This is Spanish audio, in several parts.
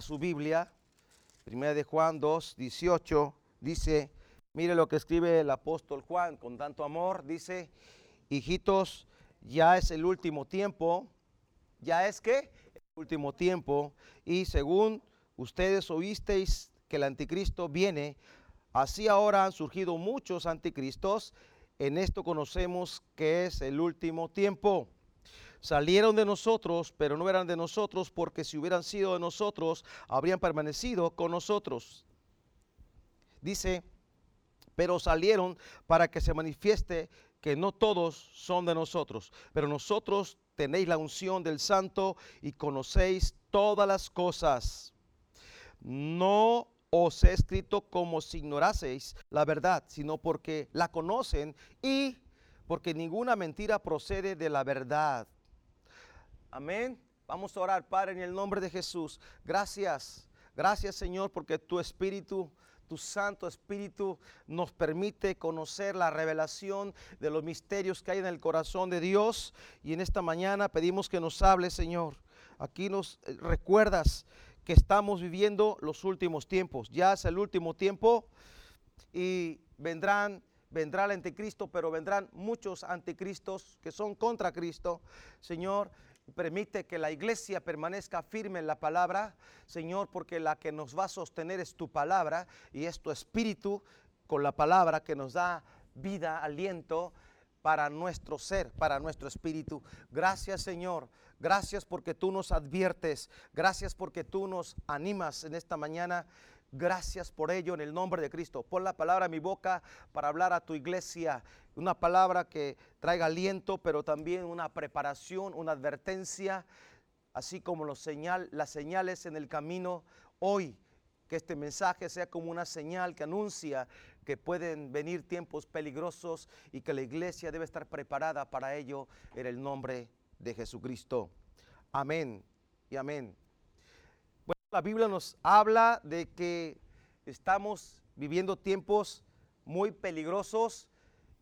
su Biblia, primera de Juan 2, 18, dice, mire lo que escribe el apóstol Juan con tanto amor, dice, hijitos, ya es el último tiempo, ya es que el último tiempo, y según ustedes oísteis que el anticristo viene, así ahora han surgido muchos anticristos, en esto conocemos que es el último tiempo salieron de nosotros, pero no eran de nosotros, porque si hubieran sido de nosotros, habrían permanecido con nosotros. Dice, pero salieron para que se manifieste que no todos son de nosotros, pero nosotros tenéis la unción del santo y conocéis todas las cosas. No os he escrito como si ignoraseis la verdad, sino porque la conocen y porque ninguna mentira procede de la verdad. Amén. Vamos a orar, Padre, en el nombre de Jesús. Gracias. Gracias, Señor, porque tu Espíritu, tu Santo Espíritu nos permite conocer la revelación de los misterios que hay en el corazón de Dios. Y en esta mañana pedimos que nos hable, Señor. Aquí nos eh, recuerdas que estamos viviendo los últimos tiempos. Ya es el último tiempo y vendrán vendrá el anticristo, pero vendrán muchos anticristos que son contra Cristo. Señor, Permite que la iglesia permanezca firme en la palabra, Señor, porque la que nos va a sostener es tu palabra y es tu espíritu con la palabra que nos da vida, aliento para nuestro ser, para nuestro espíritu. Gracias, Señor. Gracias porque tú nos adviertes. Gracias porque tú nos animas en esta mañana. Gracias por ello en el nombre de Cristo. Pon la palabra en mi boca para hablar a tu iglesia. Una palabra que traiga aliento, pero también una preparación, una advertencia, así como los señal, las señales en el camino. Hoy, que este mensaje sea como una señal que anuncia que pueden venir tiempos peligrosos y que la iglesia debe estar preparada para ello en el nombre de Jesucristo. Amén y amén. La Biblia nos habla de que estamos viviendo tiempos muy peligrosos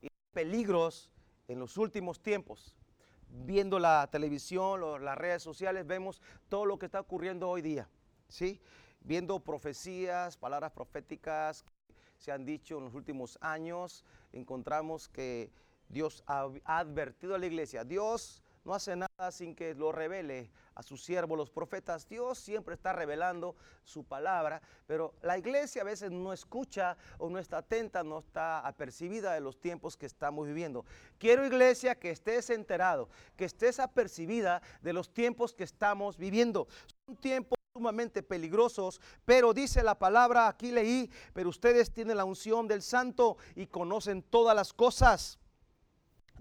y peligros en los últimos tiempos. Viendo la televisión, las redes sociales, vemos todo lo que está ocurriendo hoy día. ¿sí? Viendo profecías, palabras proféticas que se han dicho en los últimos años, encontramos que Dios ha advertido a la iglesia. Dios no hace nada sin que lo revele a sus siervos, los profetas. Dios siempre está revelando su palabra, pero la iglesia a veces no escucha o no está atenta, no está apercibida de los tiempos que estamos viviendo. Quiero iglesia que estés enterado, que estés apercibida de los tiempos que estamos viviendo. Son tiempos sumamente peligrosos, pero dice la palabra, aquí leí, pero ustedes tienen la unción del santo y conocen todas las cosas.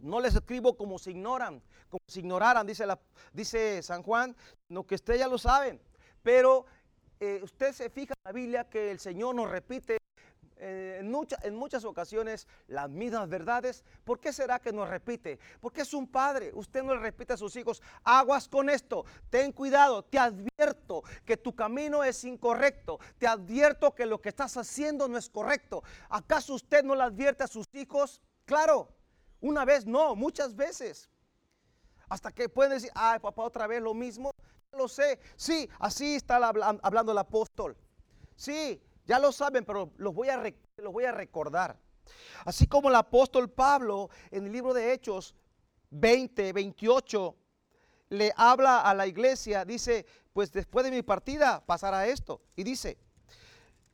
No les escribo como se ignoran, como si ignoraran, dice San Juan, no que ustedes ya lo saben. Pero eh, usted se fija en la Biblia que el Señor nos repite eh, en, en, muchas ocasiones las mismas verdades. ¿Por qué será que nos repite? Porque es un padre. Usted no le repite a sus hijos, aguas con esto, ten cuidado, te advierto que tu camino es incorrecto, te advierto que lo que estás haciendo no es correcto. ¿Acaso usted no le advierte a sus hijos? Claro, una vez no, muchas veces. Hasta que pueden decir, ay papá, otra vez lo mismo. lo sé. Sí, así está hablando el apóstol. Sí, ya lo saben, pero los voy a, los voy a recordar. Así como el apóstol Pablo en el libro de Hechos 20, 28, le habla a la iglesia, dice, pues después de mi partida pasará esto. Y dice,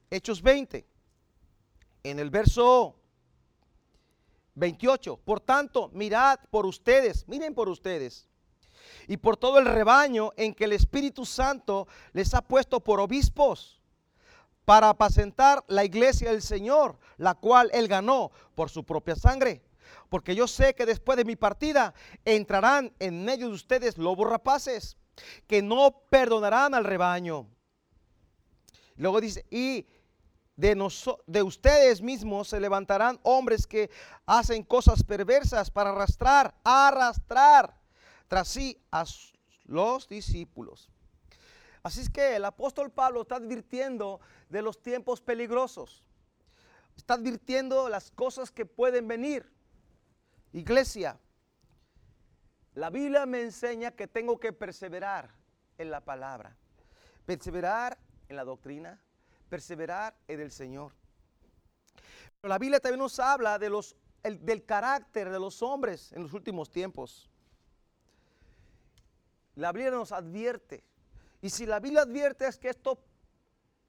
Hechos 20, en el verso 28. Por tanto, mirad por ustedes, miren por ustedes, y por todo el rebaño en que el Espíritu Santo les ha puesto por obispos para apacentar la iglesia del Señor, la cual él ganó por su propia sangre. Porque yo sé que después de mi partida entrarán en medio de ustedes lobos rapaces, que no perdonarán al rebaño. Luego dice, y de, ustedes mismos se levantarán hombres que hacen cosas perversas para arrastrar, arrastrar tras sí a los discípulos. Así es que el apóstol Pablo está advirtiendo de los tiempos peligrosos. Está advirtiendo las cosas que pueden venir. Iglesia, la Biblia me enseña que tengo que perseverar en la palabra. Perseverar en la doctrina, perseverar en el Señor. Pero la Biblia también nos habla de los, del carácter de los hombres en los últimos tiempos. La Biblia nos advierte. Y si la Biblia advierte es que esto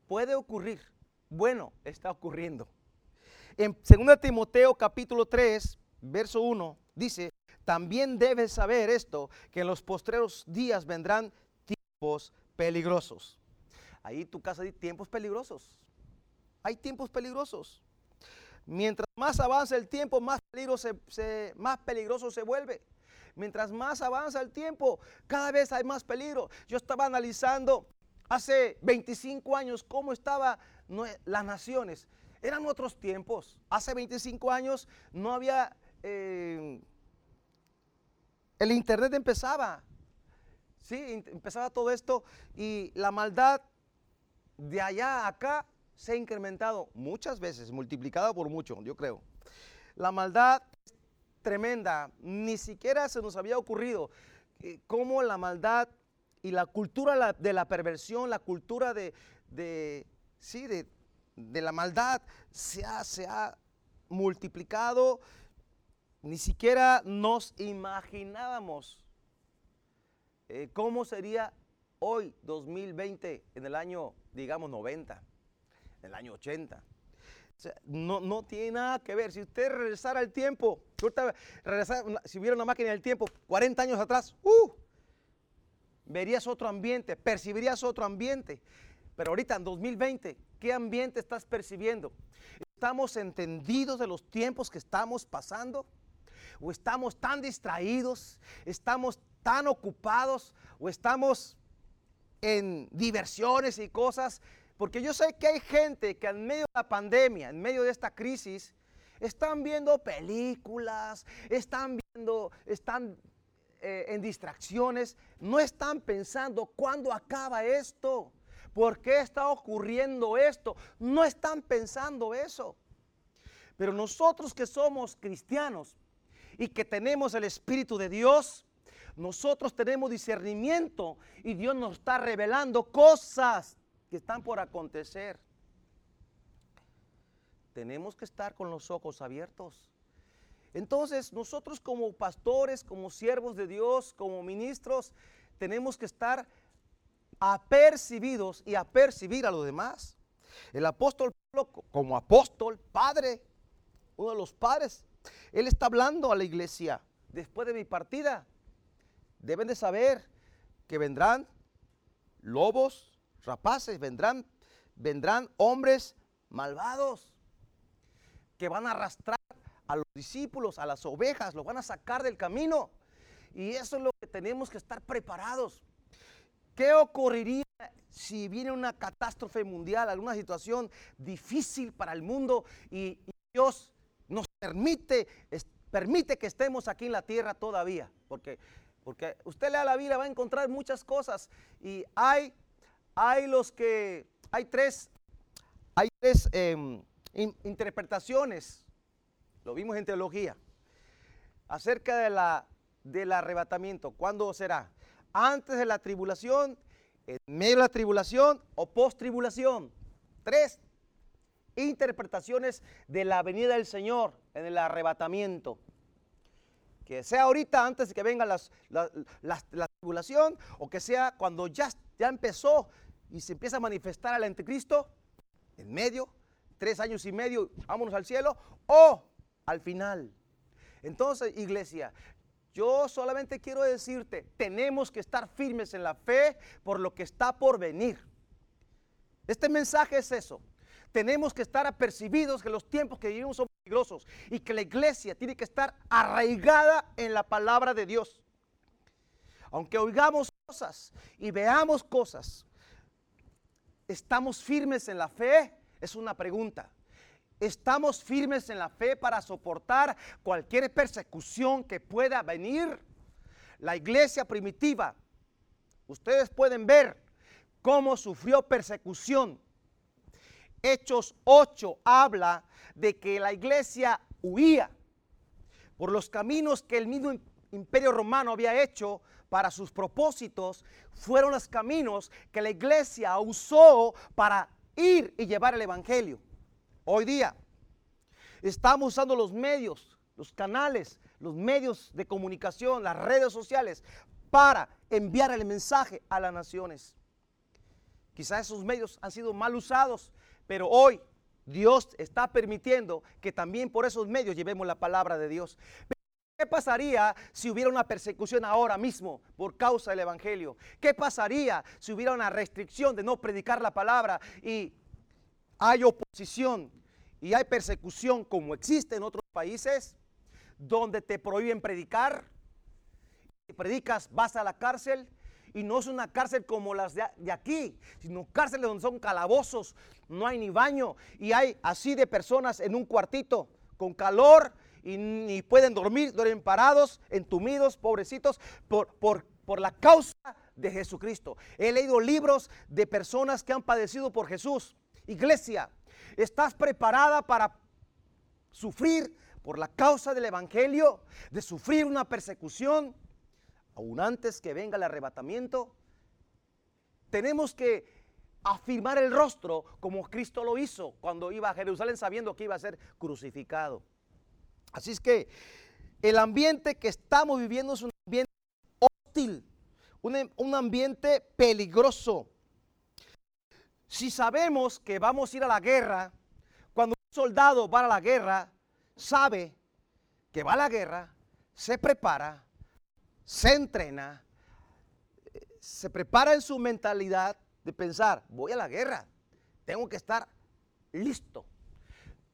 puede ocurrir. Bueno, está ocurriendo. En 2 Timoteo capítulo 3, verso 1, dice, también debes saber esto, que en los postreros días vendrán tiempos peligrosos. Ahí tu casa hay tiempos peligrosos. Hay tiempos peligrosos. Mientras más avanza el tiempo, más, más peligroso se vuelve. Mientras más avanza el tiempo, cada vez hay más peligro. Yo estaba analizando hace 25 años cómo estaban las naciones. Eran otros tiempos. Hace 25 años no había... Eh, el internet empezaba. Sí, empezaba todo esto y la maldad de allá a acá se ha incrementado muchas veces, multiplicada por mucho, yo creo. La maldad es tremenda, ni siquiera se nos había ocurrido eh, cómo la maldad y la cultura de la perversión, la cultura de, sí, de, la maldad se ha, se ha multiplicado. Ni siquiera nos imaginábamos eh, cómo sería hoy, 2020, en el año, digamos, 90 en el año 80. no, no tiene nada que ver. Si usted regresara al tiempo, si hubiera una máquina del tiempo 40 años atrás, uh, verías otro ambiente, percibirías otro ambiente. Pero ahorita en 2020, ¿qué ambiente estás percibiendo? ¿Estamos entendidos de los tiempos que estamos pasando? ¿O estamos tan distraídos? ¿Estamos tan ocupados? ¿O estamos en diversiones y cosas porque yo sé que hay gente que en medio de la pandemia, en medio de esta crisis, están viendo películas, están viendo, están eh, en distracciones, no están pensando cuándo acaba esto, por qué está ocurriendo esto, no están pensando eso. Pero nosotros que somos cristianos y que tenemos el Espíritu de Dios, nosotros tenemos discernimiento y Dios nos está revelando cosas que están por acontecer. Tenemos que estar con los ojos abiertos. Entonces nosotros como pastores, como siervos de Dios, como ministros, tenemos que estar apercibidos y apercibir a los demás. El apóstol como apóstol, padre, uno de los padres, él está hablando a la iglesia. Después de mi partida, deben de saber que vendrán lobos rapaces, vendrán, vendrán hombres malvados que van a arrastrar a los discípulos, a las ovejas, los van a sacar del camino. Y eso es lo que tenemos que estar preparados. ¿Qué ocurriría si viene una catástrofe mundial, alguna situación difícil para el mundo y, Dios nos permite, permite que estemos aquí en la tierra todavía? Porque, porque usted lea la Biblia, va a encontrar muchas cosas y hay hay los que, hay tres, hay tres em, interpretaciones, lo vimos en teología, acerca de la, del arrebatamiento. ¿Cuándo será? ¿Antes de la tribulación, en medio de la tribulación o post tribulación? Tres interpretaciones de la venida del Señor en el arrebatamiento. Que sea ahorita antes de que venga la, tribulación o que sea cuando ya, ya empezó y se empieza a manifestar al anticristo en medio, tres años y medio, vámonos al cielo, o al final. Entonces, iglesia, yo solamente quiero decirte, tenemos que estar firmes en la fe por lo que está por venir. Este mensaje es eso. Tenemos que estar apercibidos que los tiempos que vivimos son y que la iglesia tiene que estar arraigada en la palabra de Dios. Aunque oigamos cosas y veamos cosas, ¿Estamos firmes en la fe? Es una pregunta. ¿Estamos firmes en la fe para soportar cualquier persecución que pueda venir? La iglesia primitiva, ustedes pueden ver cómo sufrió persecución. Hechos 8 habla de que la iglesia huía por los caminos que el mismo imperio romano había hecho para sus propósitos fueron los caminos que la iglesia usó para ir y llevar el Evangelio. Hoy día estamos usando los medios, los canales, los medios de comunicación, las redes sociales para enviar el mensaje a las naciones. Quizás esos medios han sido mal usados, pero hoy Dios está permitiendo que también por esos medios llevemos la palabra de Dios. ¿Qué pasaría si hubiera una persecución ahora mismo por causa del Evangelio? ¿Qué pasaría si hubiera una restricción de no predicar la palabra y hay oposición y hay persecución como existe en otros países donde te prohíben predicar? Si predicas vas a la cárcel y no es una cárcel como las de, aquí, sino cárceles donde son calabozos, no hay ni baño y hay así de personas en un cuartito con calor y ni pueden dormir, duermen parados, entumidos, pobrecitos, por, por, por la causa de Jesucristo. He leído libros de personas que han padecido por Jesús. Iglesia, ¿estás preparada para sufrir por la causa del Evangelio, de sufrir una persecución? Aún antes que venga el arrebatamiento, tenemos que afirmar el rostro como Cristo lo hizo cuando iba a Jerusalén sabiendo que iba a ser crucificado. Así es que el ambiente que estamos viviendo es un ambiente hostil, un, un ambiente peligroso. Si sabemos que vamos a ir a la guerra, cuando un soldado va a la guerra, sabe que va a la guerra, se prepara, se entrena, se prepara en su mentalidad de pensar, voy a la guerra, tengo que estar listo.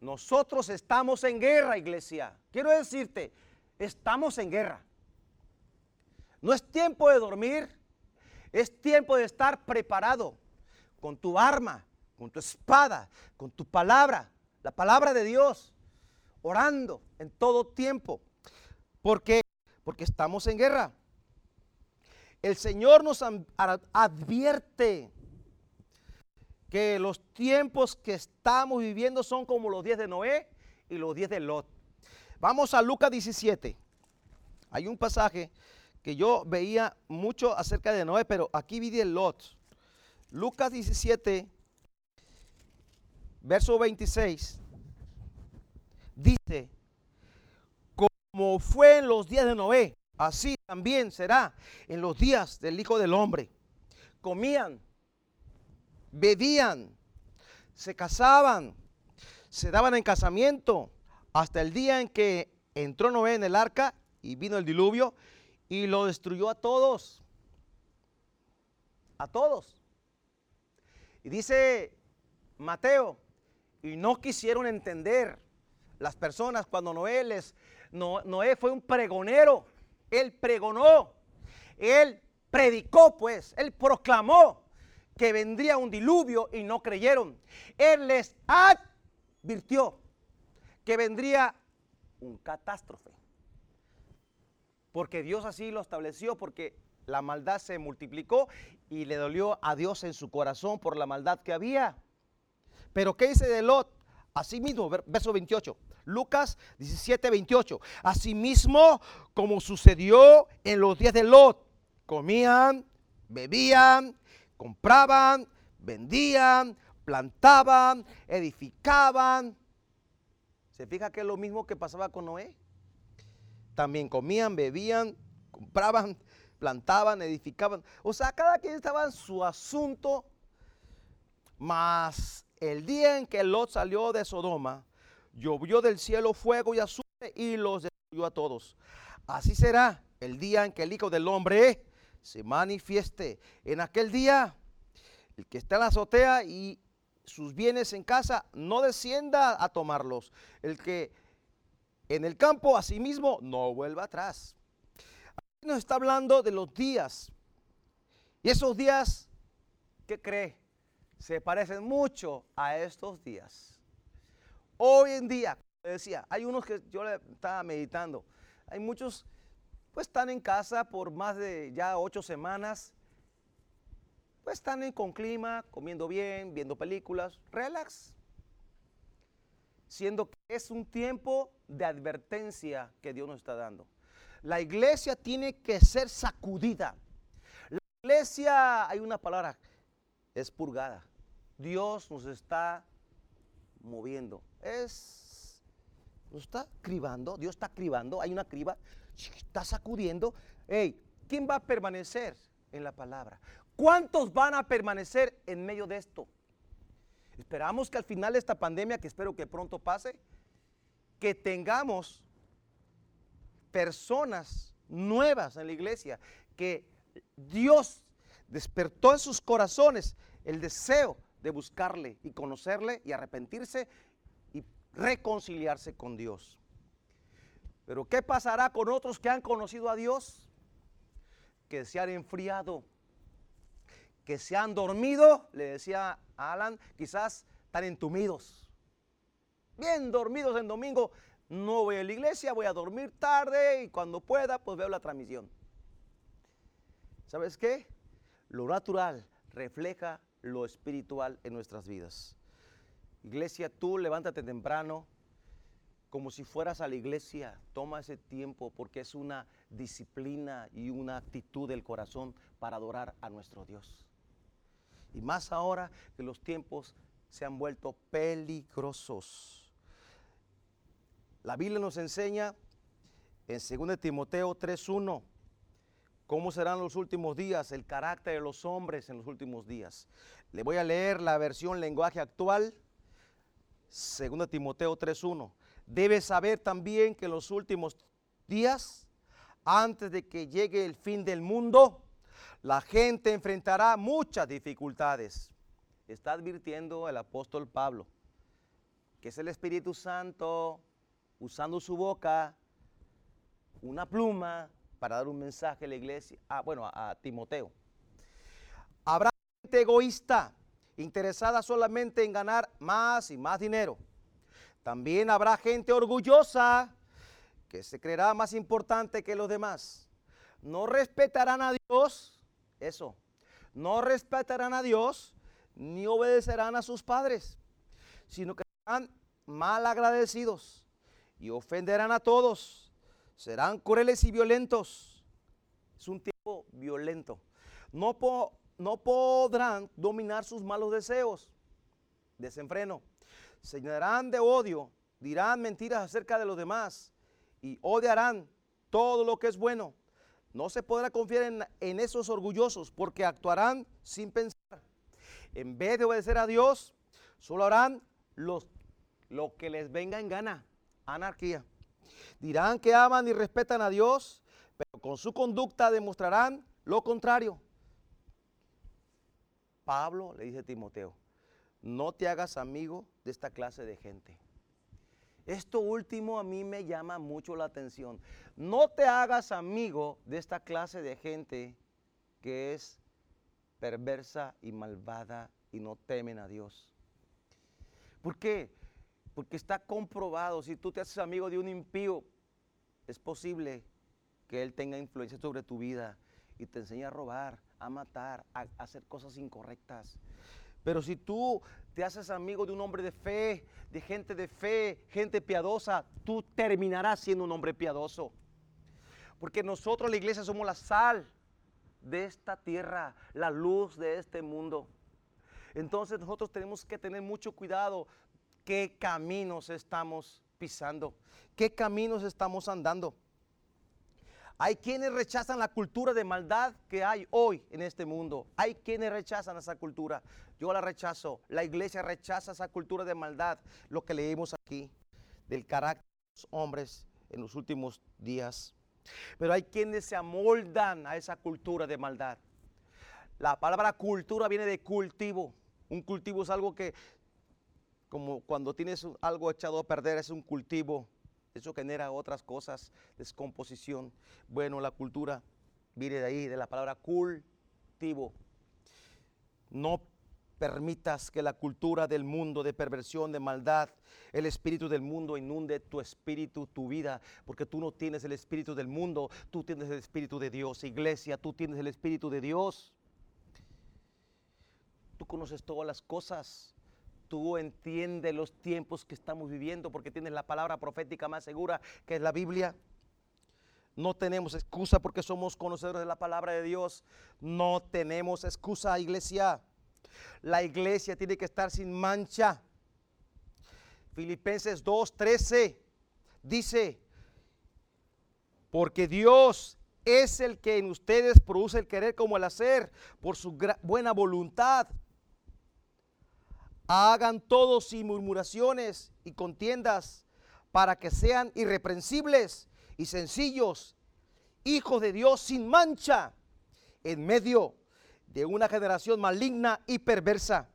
Nosotros estamos en guerra, iglesia. Quiero decirte, estamos en guerra. No es tiempo de dormir, es tiempo de estar preparado con tu arma, con tu espada, con tu palabra, la palabra de Dios, orando en todo tiempo. Porque porque estamos en guerra. El Señor nos advierte que los tiempos que estamos viviendo son como los días de Noé y los días de Lot. Vamos a Lucas 17. Hay un pasaje que yo veía mucho acerca de Noé, pero aquí vi de Lot. Lucas 17, verso 26, dice, como fue en los días de Noé, así también será en los días del Hijo del Hombre. Comían, bebían, se casaban, se daban en casamiento, hasta el día en que entró Noé en el arca y vino el diluvio y lo destruyó a todos. A todos. Y dice Mateo, y no quisieron entender las personas cuando Noé les Noé fue un pregonero. Él pregonó. Él predicó, pues. Él proclamó que vendría un diluvio y no creyeron. Él les advirtió que vendría un catástrofe. Porque Dios así lo estableció, porque la maldad se multiplicó y le dolió a Dios en su corazón por la maldad que había. Pero ¿qué dice de Lot? Así mismo, verso 28. Lucas 17, 28. Asimismo, como sucedió en los días de Lot, comían, bebían, compraban, vendían, plantaban, edificaban. ¿Se fija que es lo mismo que pasaba con Noé? También comían, bebían, compraban, plantaban, edificaban. O sea, cada quien estaba en su asunto. Mas el día en que Lot salió de Sodoma, llovió del cielo fuego y azufre y los destruyó a todos. Así será el día en que el Hijo del Hombre se manifieste. En aquel día, el que está en la azotea y sus bienes en casa, no descienda a tomarlos. El que en el campo, asimismo, no vuelva atrás. Aquí nos está hablando de los días. Y esos días, ¿qué cree? Se parecen mucho a estos días. Hoy en día, decía, hay unos que yo estaba meditando, hay muchos, pues están en casa por más de ya ocho semanas, pues están con clima, comiendo bien, viendo películas, relax. Siendo que es un tiempo de advertencia que Dios nos está dando. La iglesia tiene que ser sacudida. La iglesia, hay una palabra, es purgada. Dios nos está moviendo. Es, nos está cribando. Dios está cribando. Hay una criba. Está sacudiendo. Hey, ¿quién va a permanecer en la palabra? ¿Cuántos van a permanecer en medio de esto? Esperamos que al final de esta pandemia, que espero que pronto pase, que tengamos personas nuevas en la iglesia, que Dios despertó en sus corazones el deseo de buscarle y conocerle y arrepentirse y reconciliarse con Dios. Pero ¿qué pasará con otros que han conocido a Dios? Que se han enfriado, que se han dormido, le decía Alan, quizás tan entumidos, bien dormidos en domingo. No voy a la iglesia, voy a dormir tarde y cuando pueda, pues veo la transmisión. ¿Sabes qué? Lo natural refleja lo espiritual en nuestras vidas. Iglesia, tú levántate temprano como si fueras a la iglesia. Toma ese tiempo porque es una disciplina y una actitud del corazón para adorar a nuestro Dios. Y más ahora que los tiempos se han vuelto peligrosos. La Biblia nos enseña en 2 Timoteo 3.1 cómo serán los últimos días, el carácter de los hombres en los últimos días. Le voy a leer la versión lenguaje actual, 2 Timoteo 3.1. Debes saber también que en los últimos días, antes de que llegue el fin del mundo, la gente enfrentará muchas dificultades. Está advirtiendo el apóstol Pablo, que es el Espíritu Santo usando su boca, una pluma, para dar un mensaje a la iglesia, ah, bueno, a, Timoteo. Habrá gente egoísta, interesada solamente en ganar más y más dinero. También habrá gente orgullosa que se creerá más importante que los demás. No respetarán a Dios, eso, no respetarán a Dios ni obedecerán a sus padres, sino que serán mal agradecidos y ofenderán a todos serán crueles y violentos. Es un tiempo violento. No, no podrán dominar sus malos deseos. Desenfreno. Se de odio, dirán mentiras acerca de los demás y odiarán todo lo que es bueno. No se podrá confiar en, en esos orgullosos porque actuarán sin pensar. En vez de obedecer a Dios, solo harán los, lo que les venga en gana. Anarquía. Dirán que aman y respetan a Dios, pero con su conducta demostrarán lo contrario. Pablo le dice a Timoteo, no te hagas amigo de esta clase de gente. Esto último a mí me llama mucho la atención. No te hagas amigo de esta clase de gente que es perversa y malvada y no temen a Dios. ¿Por qué? Porque está comprobado, si tú te haces amigo de un impío, es posible que él tenga influencia sobre tu vida y te enseñe a robar, a matar, a, hacer cosas incorrectas. Pero si tú te haces amigo de un hombre de fe, de gente de fe, gente piadosa, tú terminarás siendo un hombre piadoso. Porque nosotros, la iglesia, somos la sal de esta tierra, la luz de este mundo. Entonces nosotros tenemos que tener mucho cuidado qué caminos estamos pisando, qué caminos estamos andando. Hay quienes rechazan la cultura de maldad que hay hoy en este mundo. Hay quienes rechazan esa cultura. Yo la rechazo. La iglesia rechaza esa cultura de maldad. Lo que leímos aquí del carácter de los hombres en los últimos días. Pero hay quienes se amoldan a esa cultura de maldad. La palabra cultura viene de cultivo. Un cultivo es algo que como cuando tienes algo echado a perder, es un cultivo, eso genera otras cosas, descomposición. Bueno, la cultura viene de ahí, de la palabra cultivo. No permitas que la cultura del mundo, de perversión, de maldad, el espíritu del mundo inunde tu espíritu, tu vida, porque tú no tienes el espíritu del mundo, tú tienes el espíritu de Dios. Iglesia, tú tienes el espíritu de Dios. Tú conoces todas las cosas tú entiendes los tiempos que estamos viviendo porque tienes la palabra profética más segura que es la Biblia. No tenemos excusa porque somos conocedores de la palabra de Dios. No tenemos excusa, iglesia. La iglesia tiene que estar sin mancha. Filipenses 2:13 dice, porque Dios es el que en ustedes produce el querer como el hacer por su buena voluntad. Hagan todo sin murmuraciones y contiendas para que sean irreprensibles y sencillos, hijos de Dios sin mancha, en medio de una generación maligna y perversa,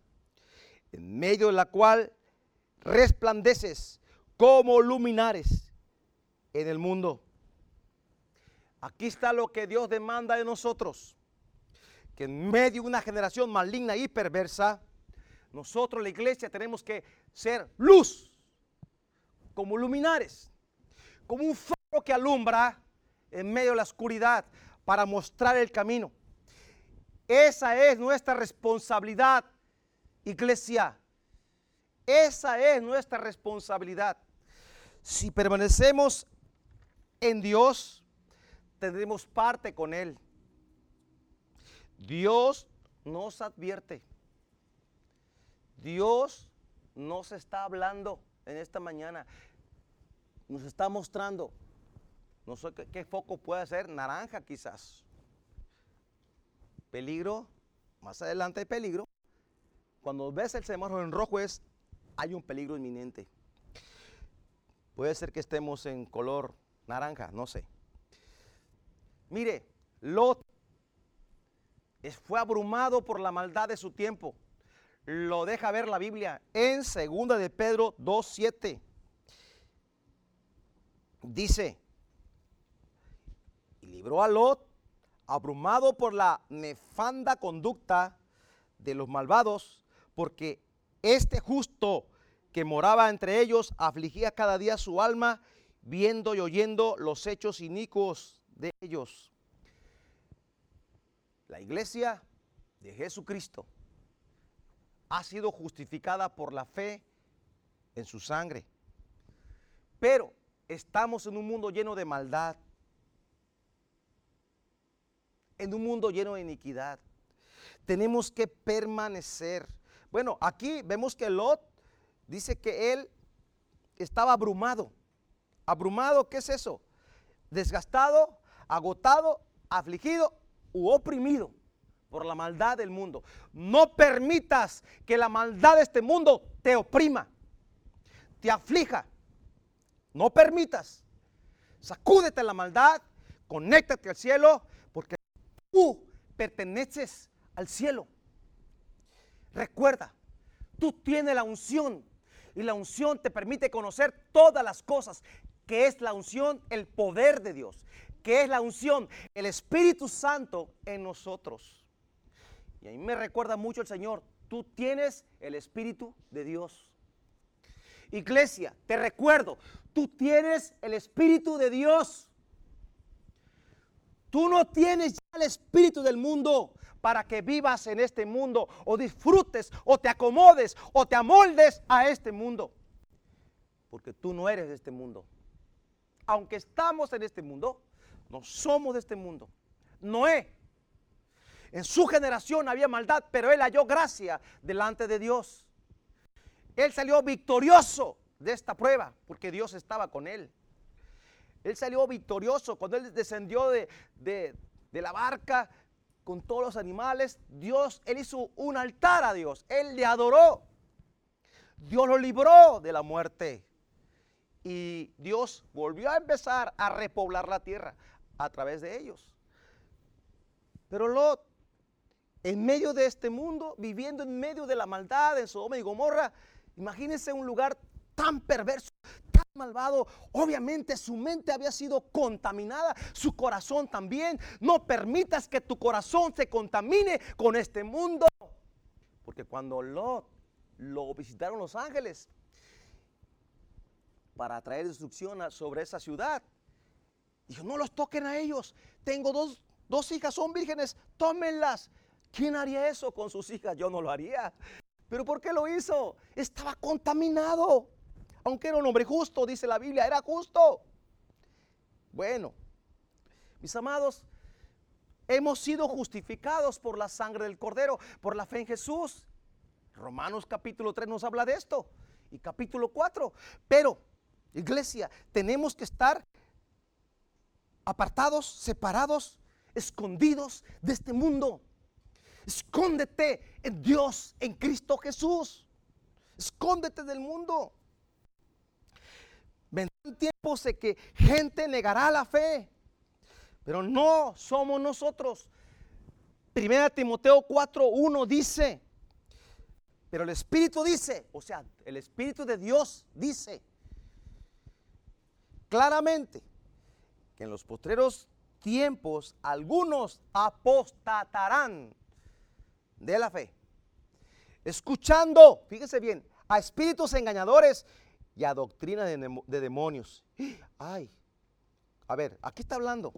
en medio de la cual resplandeces como luminares en el mundo. Aquí está lo que Dios demanda de nosotros, que en medio de una generación maligna y perversa, nosotros la iglesia tenemos que ser luz, como luminares, como un faro que alumbra en medio de la oscuridad para mostrar el camino. Esa es nuestra responsabilidad, iglesia. Esa es nuestra responsabilidad. Si permanecemos en Dios, tendremos parte con Él. Dios nos advierte. Dios nos está hablando en esta mañana. Nos está mostrando. No sé qué, foco puede ser, naranja quizás. Peligro, más adelante hay peligro. Cuando ves el semáforo en rojo es, hay un peligro inminente. Puede ser que estemos en color naranja, no sé. Mire, Lot fue abrumado por la maldad de su tiempo lo deja ver la Biblia en segunda de Pedro 2:7. Dice, y libró a Lot abrumado por la nefanda conducta de los malvados, porque este justo que moraba entre ellos afligía cada día su alma, viendo y oyendo los hechos inicuos de ellos. La iglesia de Jesucristo ha sido justificada por la fe en su sangre. Pero estamos en un mundo lleno de maldad, en un mundo lleno de iniquidad. Tenemos que permanecer. Bueno, aquí vemos que Lot dice que él estaba abrumado. Abrumado, ¿qué es eso? Desgastado, agotado, afligido u oprimido por la maldad del mundo. No permitas que la maldad de este mundo te oprima, te aflija. No permitas. Sacúdete la maldad, conéctate al cielo, porque tú perteneces al cielo. Recuerda, tú tienes la unción y la unción te permite conocer todas las cosas, que es la unción, el poder de Dios, que es la unción, el Espíritu Santo en nosotros. Y a mí me recuerda mucho el Señor, tú tienes el Espíritu de Dios. Iglesia, te recuerdo, tú tienes el Espíritu de Dios. Tú no tienes ya el Espíritu del mundo para que vivas en este mundo o disfrutes o te acomodes o te amoldes a este mundo. Porque tú no eres de este mundo. Aunque estamos en este mundo, no somos de este mundo. Noé en su generación había maldad, pero él halló gracia delante de Dios. Él salió victorioso de esta prueba porque Dios estaba con él. Él salió victorioso cuando él descendió de, de la barca con todos los animales. Dios, él hizo un altar a Dios. Él le adoró. Dios lo libró de la muerte. Y Dios volvió a empezar a repoblar la tierra a través de ellos. Pero Lot en medio de este mundo, viviendo en medio de la maldad en Sodoma y Gomorra. Imagínense un lugar tan perverso, tan malvado. Obviamente su mente había sido contaminada, su corazón también. No permitas que tu corazón se contamine con este mundo. Porque cuando lo visitaron los ángeles para traer destrucción sobre esa ciudad, dijo, no los toquen a ellos. Tengo dos, dos hijas, son vírgenes, tómenlas ¿Quién haría eso con sus hijas? Yo no lo haría. ¿Pero por qué lo hizo? Estaba contaminado. Aunque era un hombre justo, dice la Biblia, era justo. Bueno, Mis amados, hemos sido justificados por la sangre del Cordero, por la fe en Jesús. Romanos capítulo 3 nos habla de esto. Y capítulo 4. Pero, iglesia, tenemos que estar apartados, separados, escondidos de este mundo. Escóndete en Dios, en Cristo Jesús. Escóndete del mundo. Vendrán tiempos de que gente negará la fe, pero no somos nosotros. Primera Timoteo 4:1 dice, pero el Espíritu dice, o sea, el Espíritu de Dios dice claramente que en los postreros tiempos algunos apostatarán de la fe, escuchando, fíjese bien, a espíritus engañadores y a doctrina de, de demonios. Ay, a ver, aquí está hablando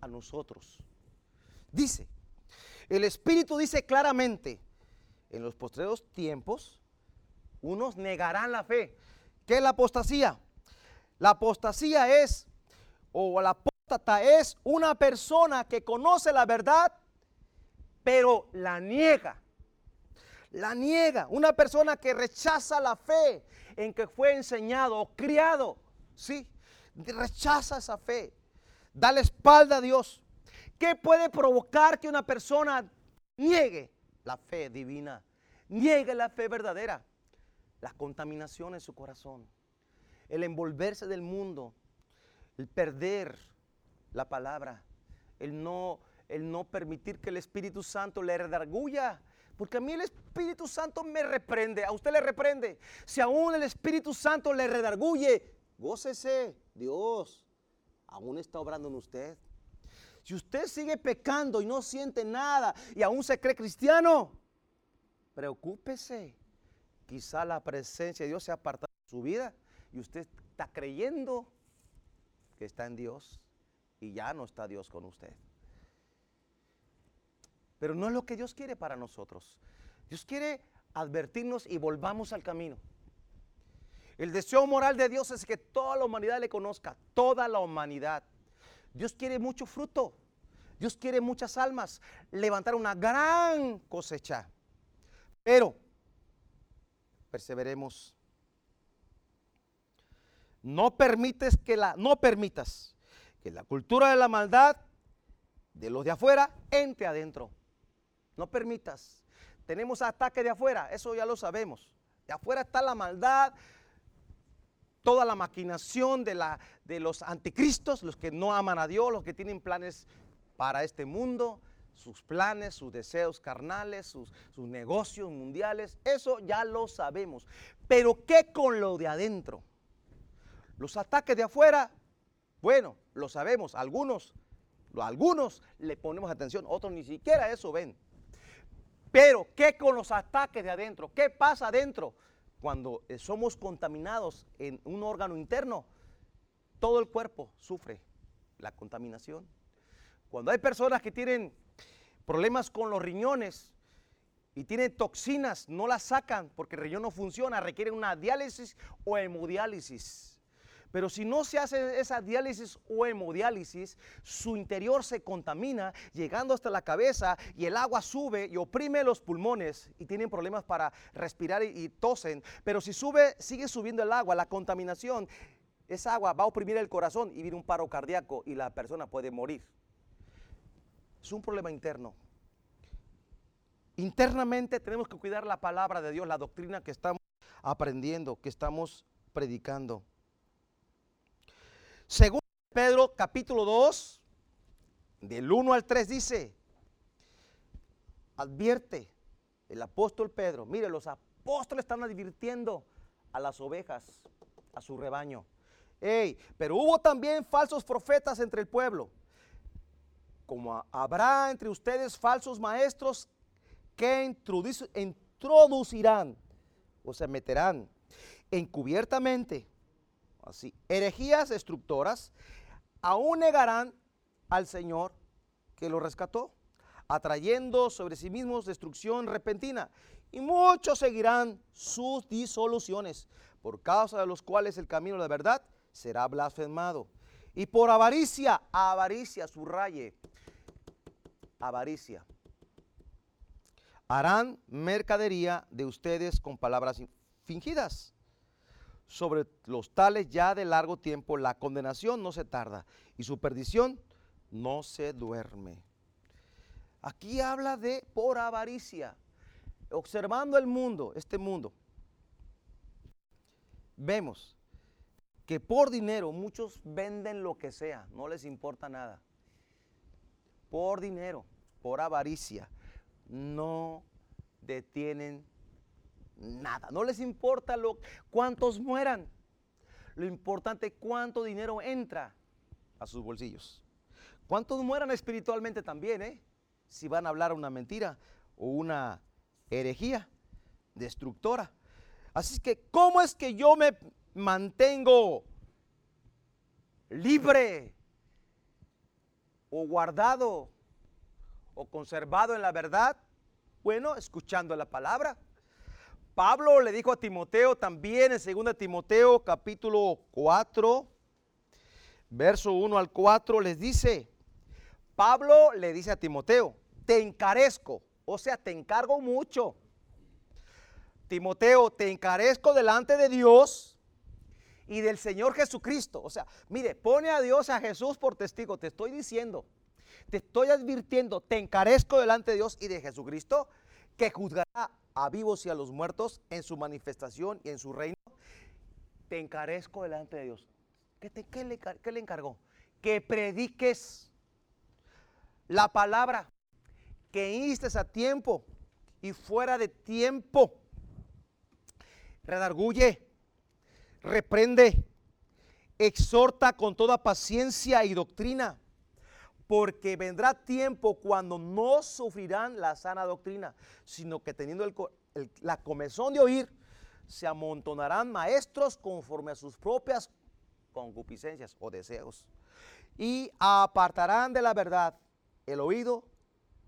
a nosotros. Dice, el Espíritu dice claramente, en los postreros tiempos, unos negarán la fe. ¿Qué es la apostasía? La apostasía es, o la apóstata es una persona que conoce la verdad, pero la niega. La niega. Una persona que rechaza la fe en que fue enseñado o criado. ¿Sí? Rechaza esa fe. Da la espalda a Dios. ¿Qué puede provocar que una persona niegue la fe divina? Niegue la fe verdadera. La contaminación en su corazón. El envolverse del mundo. El perder la palabra. El no, el no permitir que el Espíritu Santo le redarguya porque a mí el Espíritu Santo me reprende, a usted le reprende. Si aún el Espíritu Santo le redarguye, gócese, Dios aún está obrando en usted. Si usted sigue pecando y no siente nada y aún se cree cristiano, preocúpese. Quizá la presencia de Dios se ha apartado de su vida y usted está creyendo que está en Dios y ya no está Dios con usted. Pero no es lo que Dios quiere para nosotros. Dios quiere advertirnos y volvamos al camino. El deseo moral de Dios es que toda la humanidad le conozca, toda la humanidad. Dios quiere mucho fruto. Dios quiere muchas almas, levantar una gran cosecha. Pero perseveremos. No permites que la no permitas que la cultura de la maldad de los de afuera entre adentro. No permitas. Tenemos ataque de afuera, eso ya lo sabemos. De afuera está la maldad, toda la maquinación de, la, de los anticristos, los que no aman a Dios, los que tienen planes para este mundo, sus planes, sus deseos carnales, sus, sus negocios mundiales, eso ya lo sabemos. Pero ¿qué con lo de adentro? Los ataques de afuera, bueno, lo sabemos, algunos, algunos le ponemos atención, otros ni siquiera eso ven. Pero, ¿qué con los ataques de adentro? ¿Qué pasa adentro? Cuando eh, somos contaminados en un órgano interno, todo el cuerpo sufre la contaminación. Cuando hay personas que tienen problemas con los riñones y tienen toxinas, no las sacan porque el riñón no funciona, requieren una diálisis o hemodiálisis. Pero si no se hace esa diálisis o hemodiálisis, su interior se contamina, llegando hasta la cabeza y el agua sube y oprime los pulmones y tienen problemas para respirar y, tosen. Pero si sube, sigue subiendo el agua, la contaminación, esa agua va a oprimir el corazón y viene un paro cardíaco y la persona puede morir. Es un problema interno. Internamente tenemos que cuidar la palabra de Dios, la doctrina que estamos aprendiendo, que estamos predicando. Según Pedro capítulo 2, del 1 al 3 dice, advierte el apóstol Pedro, mire, los apóstoles están advirtiendo a las ovejas, a su rebaño. pero hubo también falsos profetas entre el pueblo, como habrá entre ustedes falsos maestros que introducirán o se meterán encubiertamente así, herejías destructoras, aún negarán al Señor que lo rescató, atrayendo sobre sí mismos destrucción repentina. Y muchos seguirán sus disoluciones, por causa de los cuales el camino de la verdad será blasfemado. Y por avaricia, avaricia, subraye, avaricia. Harán mercadería de ustedes con palabras fingidas. Sobre los tales ya de largo tiempo la condenación no se tarda y su perdición no se duerme. Aquí habla de por avaricia. Observando el mundo, este mundo, vemos que por dinero muchos venden lo que sea, no les importa nada. Por dinero, por avaricia, no detienen nada. No les importa lo, cuántos mueran. Lo importante es cuánto dinero entra a sus bolsillos. Cuántos mueran espiritualmente también, ¿eh? Si van a hablar una mentira o una herejía destructora. Así que, ¿cómo es que yo me mantengo libre o guardado o conservado en la verdad? Bueno, escuchando la palabra. Pablo le dijo a Timoteo también en 2 Timoteo capítulo 4, verso 1 al 4, les dice, Pablo le dice a Timoteo, te encarezco, o sea, te encargo mucho. Timoteo, te encarezco delante de Dios y del Señor Jesucristo. O sea, mire, pone a Dios, a Jesús por testigo. Te estoy diciendo, te estoy advirtiendo, te encarezco delante de Dios y de Jesucristo, que juzgará a vivos y a los muertos en su manifestación y en su reino. Te encarezco delante de Dios. ¿Qué, qué, le, qué le encargó? Que prediques la palabra, que instes a tiempo y fuera de tiempo. Redarguye, reprende, exhorta con toda paciencia y doctrina porque vendrá tiempo cuando no sufrirán la sana doctrina, sino que teniendo la comezón de oír, se amontonarán maestros conforme a sus propias concupiscencias o deseos, y apartarán de la verdad el oído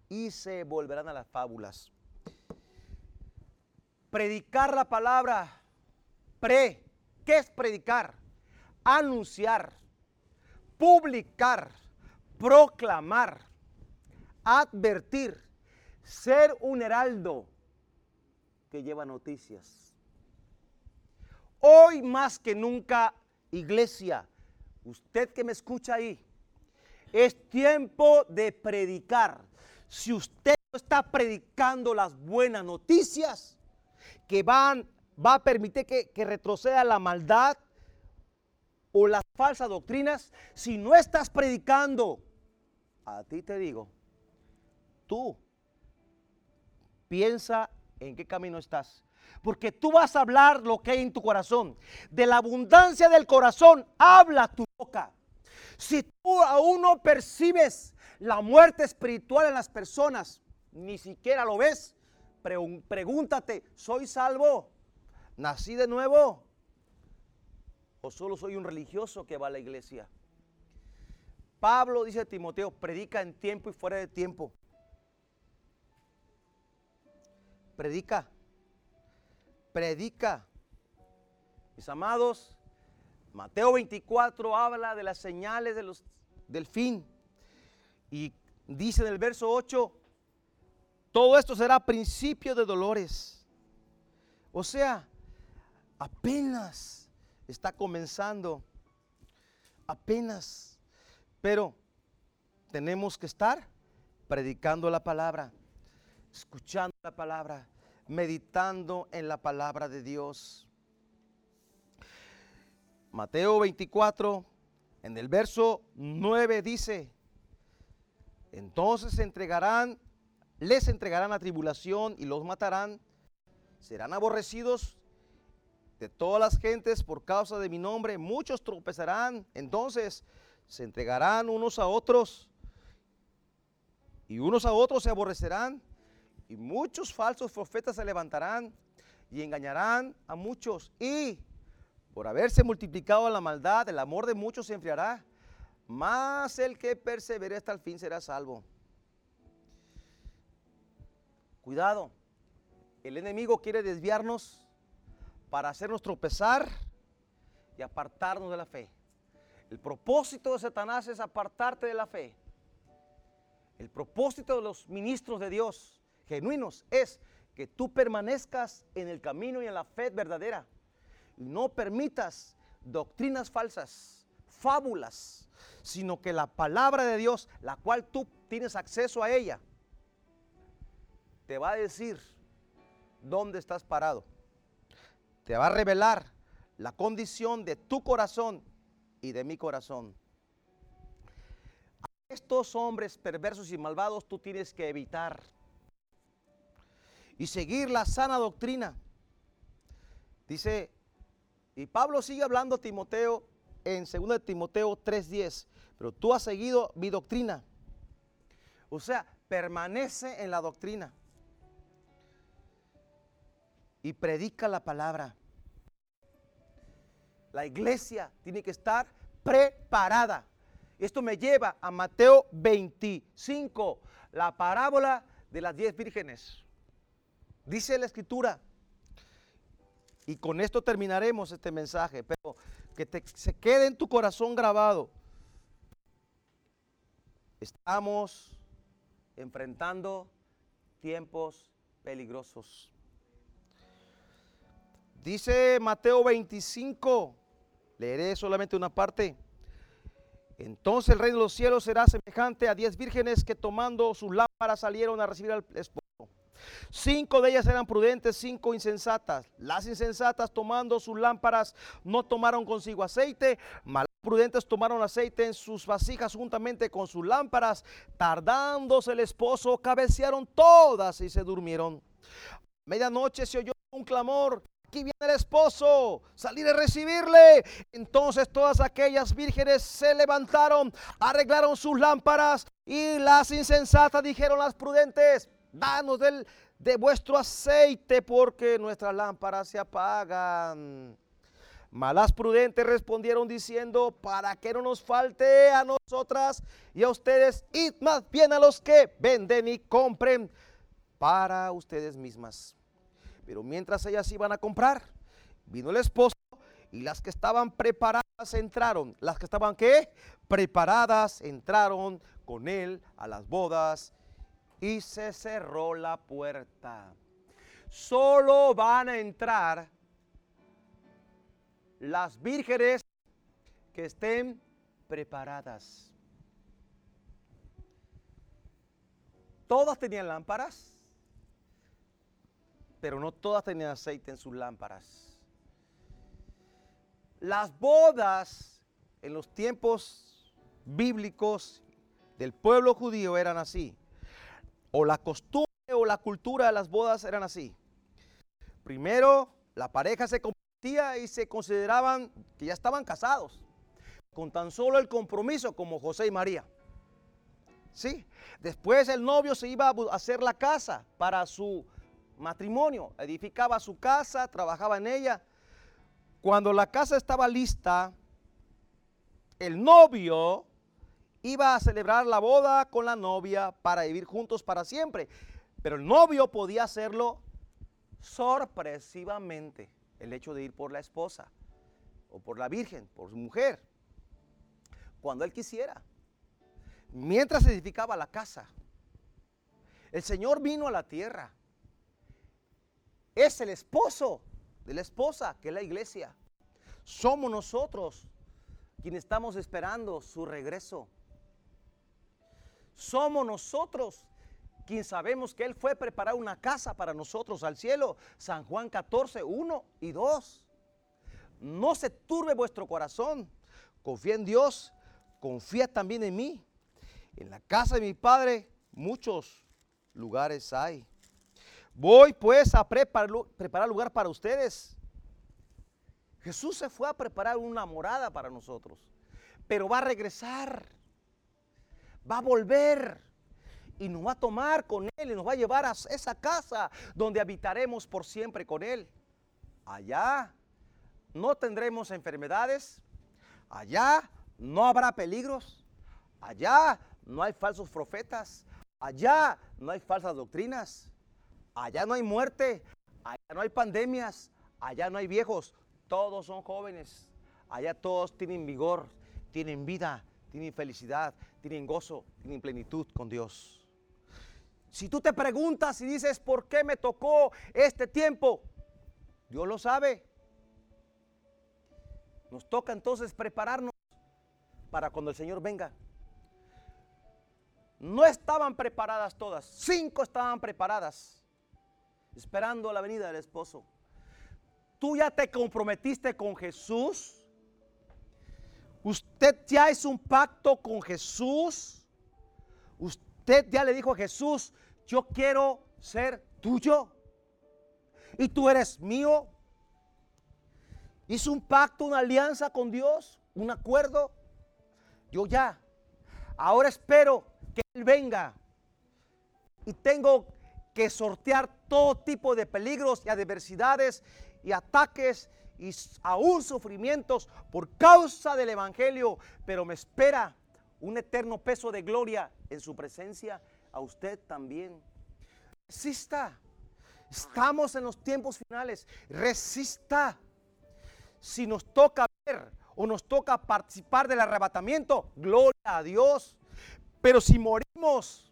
y se volverán a las fábulas. Predicar la palabra, pre, ¿qué es predicar? Anunciar, publicar proclamar, advertir, ser un heraldo que lleva noticias. Hoy más que nunca, iglesia, usted que me escucha ahí, es tiempo de predicar. Si usted no está predicando las buenas noticias que van, va a permitir que, que retroceda la maldad o las falsas doctrinas, si no estás predicando a ti te digo, tú piensa en qué camino estás. Porque tú vas a hablar lo que hay en tu corazón. De la abundancia del corazón, habla tu boca. Si tú aún no percibes la muerte espiritual en las personas, ni siquiera lo ves, pregúntate, ¿soy salvo? ¿Nací de nuevo? ¿O solo soy un religioso que va a la iglesia? Pablo dice a Timoteo, predica en tiempo y fuera de tiempo. Predica. Predica. Mis amados, Mateo 24 habla de las señales de los, del fin. Y dice en el verso 8, todo esto será principio de dolores. O sea, apenas está comenzando. Apenas pero tenemos que estar predicando la palabra, escuchando la palabra, meditando en la palabra de Dios. Mateo 24, en el verso 9 dice, entonces entregarán, les entregarán a tribulación y los matarán, serán aborrecidos de todas las gentes por causa de mi nombre, muchos tropezarán, entonces se entregarán unos a otros y unos a otros se aborrecerán y muchos falsos profetas se levantarán y engañarán a muchos y por haberse multiplicado la maldad, el amor de muchos se enfriará, mas el que persevere hasta el fin será salvo. Cuidado, el enemigo quiere desviarnos para hacernos tropezar y apartarnos de la fe. El propósito de Satanás es apartarte de la fe. El propósito de los ministros de Dios genuinos es que tú permanezcas en el camino y en la fe verdadera. Y no permitas doctrinas falsas, fábulas, sino que la palabra de Dios, la cual tú tienes acceso a ella, te va a decir dónde estás parado. Te va a revelar la condición de tu corazón y de mi corazón. A estos hombres perversos y malvados tú tienes que evitar y seguir la sana doctrina. Dice, y Pablo sigue hablando a Timoteo en 2 Timoteo 3:10, pero tú has seguido mi doctrina. O sea, permanece en la doctrina y predica la palabra. La iglesia tiene que estar preparada. Esto me lleva a Mateo 25, la parábola de las diez vírgenes. Dice la escritura, y con esto terminaremos este mensaje, pero que se quede en tu corazón grabado. Estamos enfrentando tiempos peligrosos. Dice Mateo 25, leeré solamente una parte. Entonces el reino de los cielos será semejante a diez vírgenes que tomando sus lámparas salieron a recibir al esposo. Cinco de ellas eran prudentes, cinco insensatas. Las insensatas tomando sus lámparas no tomaron consigo aceite, mas prudentes tomaron aceite en sus vasijas juntamente con sus lámparas. Tardándose el esposo, cabecearon todas y se durmieron. Medianoche se oyó un clamor aquí viene el esposo, salir a recibirle. Entonces todas aquellas vírgenes se levantaron, arreglaron sus lámparas y las insensatas dijeron las prudentes, danos del, de vuestro aceite porque nuestras lámparas se apagan. Malas prudentes respondieron diciendo, para que no nos falte a nosotras y a ustedes, id más bien a los que venden y compren para ustedes mismas. Pero mientras ellas iban a comprar, vino el esposo y las que estaban preparadas entraron. Las que estaban qué? Preparadas entraron con él a las bodas y se cerró la puerta. Solo van a entrar las vírgenes que estén preparadas. Todas tenían lámparas pero no todas tenían aceite en sus lámparas. Las bodas en los tiempos bíblicos del pueblo judío eran así. O la costumbre o la cultura de las bodas eran así. Primero, la pareja se convertía y se consideraban que ya estaban casados, con tan solo el compromiso como José y María. ¿Sí? Después el novio se iba a hacer la casa para su matrimonio, edificaba su casa, trabajaba en ella. Cuando la casa estaba lista, el novio iba a celebrar la boda con la novia para vivir juntos para siempre. Pero el novio podía hacerlo sorpresivamente, el hecho de ir por la esposa o por la virgen, por su mujer, cuando él quisiera. Mientras edificaba la casa, el Señor vino a la tierra es el esposo de la esposa, que es la iglesia. Somos nosotros quienes estamos esperando su regreso. Somos nosotros quienes sabemos que Él fue a preparar una casa para nosotros al cielo. San Juan 14, 1 y 2. No se turbe vuestro corazón. Confía en Dios. Confía también en mí. En la casa de mi Padre muchos lugares hay. Voy pues a preparar, lugar para ustedes. Jesús se fue a preparar una morada para nosotros, pero va a regresar, va a volver y nos va a tomar con Él y nos va a llevar a esa casa donde habitaremos por siempre con Él. Allá no tendremos enfermedades, allá no habrá peligros, allá no hay falsos profetas, allá no hay falsas doctrinas. Allá no hay muerte, allá no hay pandemias, allá no hay viejos, todos son jóvenes, allá todos tienen vigor, tienen vida, tienen felicidad, tienen gozo, tienen plenitud con Dios. Si tú te preguntas y dices, ¿por qué me tocó este tiempo? Dios lo sabe. Nos toca entonces prepararnos para cuando el Señor venga. No estaban preparadas todas, cinco estaban preparadas, esperando la venida del esposo. Tú ya te comprometiste con Jesús. Usted ya es un pacto con Jesús. Usted ya le dijo a Jesús, yo quiero ser tuyo. Y tú eres mío. Hizo un pacto, una alianza con Dios, un acuerdo. Yo ya. Ahora espero que Él venga. Y tengo que sortear todo tipo de peligros y adversidades y ataques y aún sufrimientos por causa del Evangelio. Pero me espera un eterno peso de gloria en su presencia. A usted también. Resista. Estamos en los tiempos finales. Resista. Si nos toca ver o nos toca participar del arrebatamiento, gloria a Dios. Pero si morimos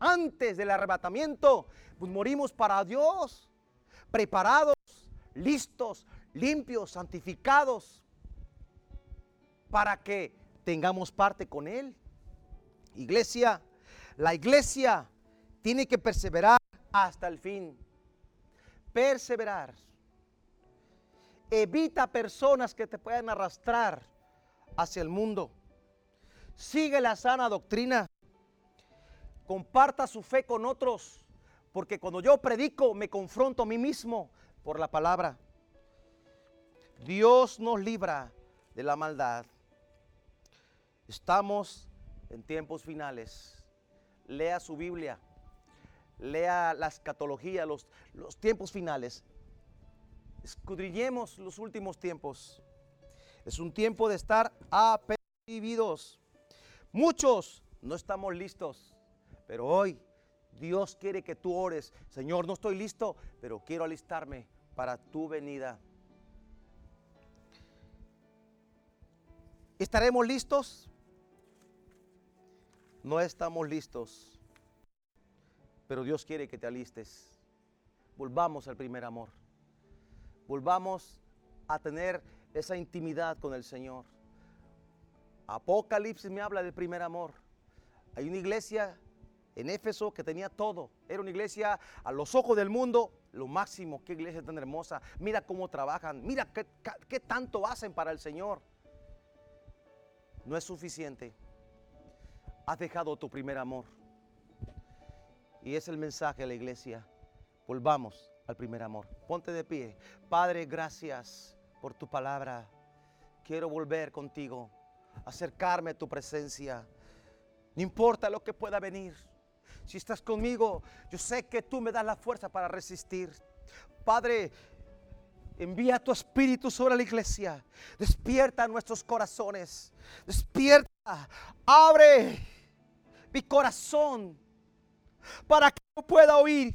antes del arrebatamiento, pues morimos para Dios, preparados, listos, limpios, santificados, para que tengamos parte con Él. Iglesia, la iglesia tiene que perseverar hasta el fin. Perseverar. Evita personas que te puedan arrastrar hacia el mundo. Sigue la sana doctrina. Comparta su fe con otros. Porque cuando yo predico me confronto a mí mismo por la palabra. Dios nos libra de la maldad. Estamos en tiempos finales. Lea su Biblia. Lea la escatología, los, los tiempos finales escudriñemos los últimos tiempos. Es un tiempo de estar apercibidos. Muchos no estamos listos, pero hoy Dios quiere que tú ores. Señor, no estoy listo, pero quiero alistarme para tu venida. ¿Estaremos listos? No estamos listos, pero Dios quiere que te alistes. Volvamos al primer amor volvamos a tener esa intimidad con el Señor. Apocalipsis me habla del primer amor. Hay una iglesia en Éfeso que tenía todo. Era una iglesia a los ojos del mundo, lo máximo. Qué iglesia tan hermosa. Mira cómo trabajan. Mira qué, qué tanto hacen para el Señor. No es suficiente. Has dejado tu primer amor. Y es el mensaje de la iglesia. Volvamos al primer amor. Ponte de pie. Padre, gracias por tu palabra. Quiero volver contigo, acercarme a tu presencia. No importa lo que pueda venir. Si estás conmigo, yo sé que tú me das la fuerza para resistir. Padre, envía tu espíritu sobre la iglesia. Despierta nuestros corazones. Despierta. Abre mi corazón para que yo pueda oír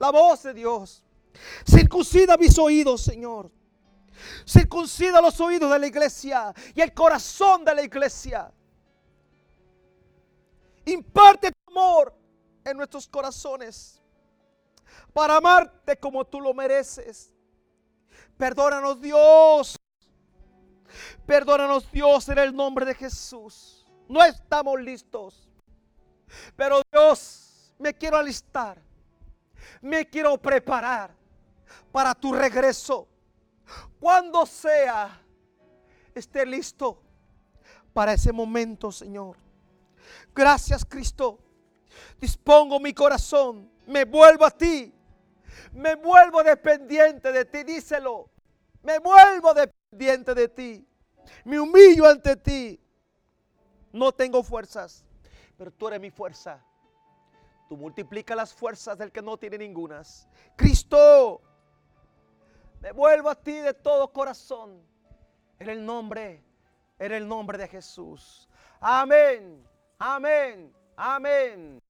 la voz de Dios. Circuncida mis oídos, Señor. Circuncida los oídos de la iglesia y el corazón de la iglesia. Imparte tu amor en nuestros corazones para amarte como tú lo mereces. Perdónanos Dios. Perdónanos Dios en el nombre de Jesús. No estamos listos. Pero Dios, me quiero alistar me quiero preparar para tu regreso. Cuando sea, esté listo para ese momento, Señor. Gracias, Cristo. Dispongo mi corazón, me vuelvo a ti. Me vuelvo dependiente de ti, díselo. Me vuelvo dependiente de ti. Me humillo ante ti. No tengo fuerzas, pero tú eres mi fuerza. Tú multiplica las fuerzas del que no tiene ningunas. Cristo, me vuelvo a ti de todo corazón. En el nombre, en el nombre de Jesús. Amén, amén, amén.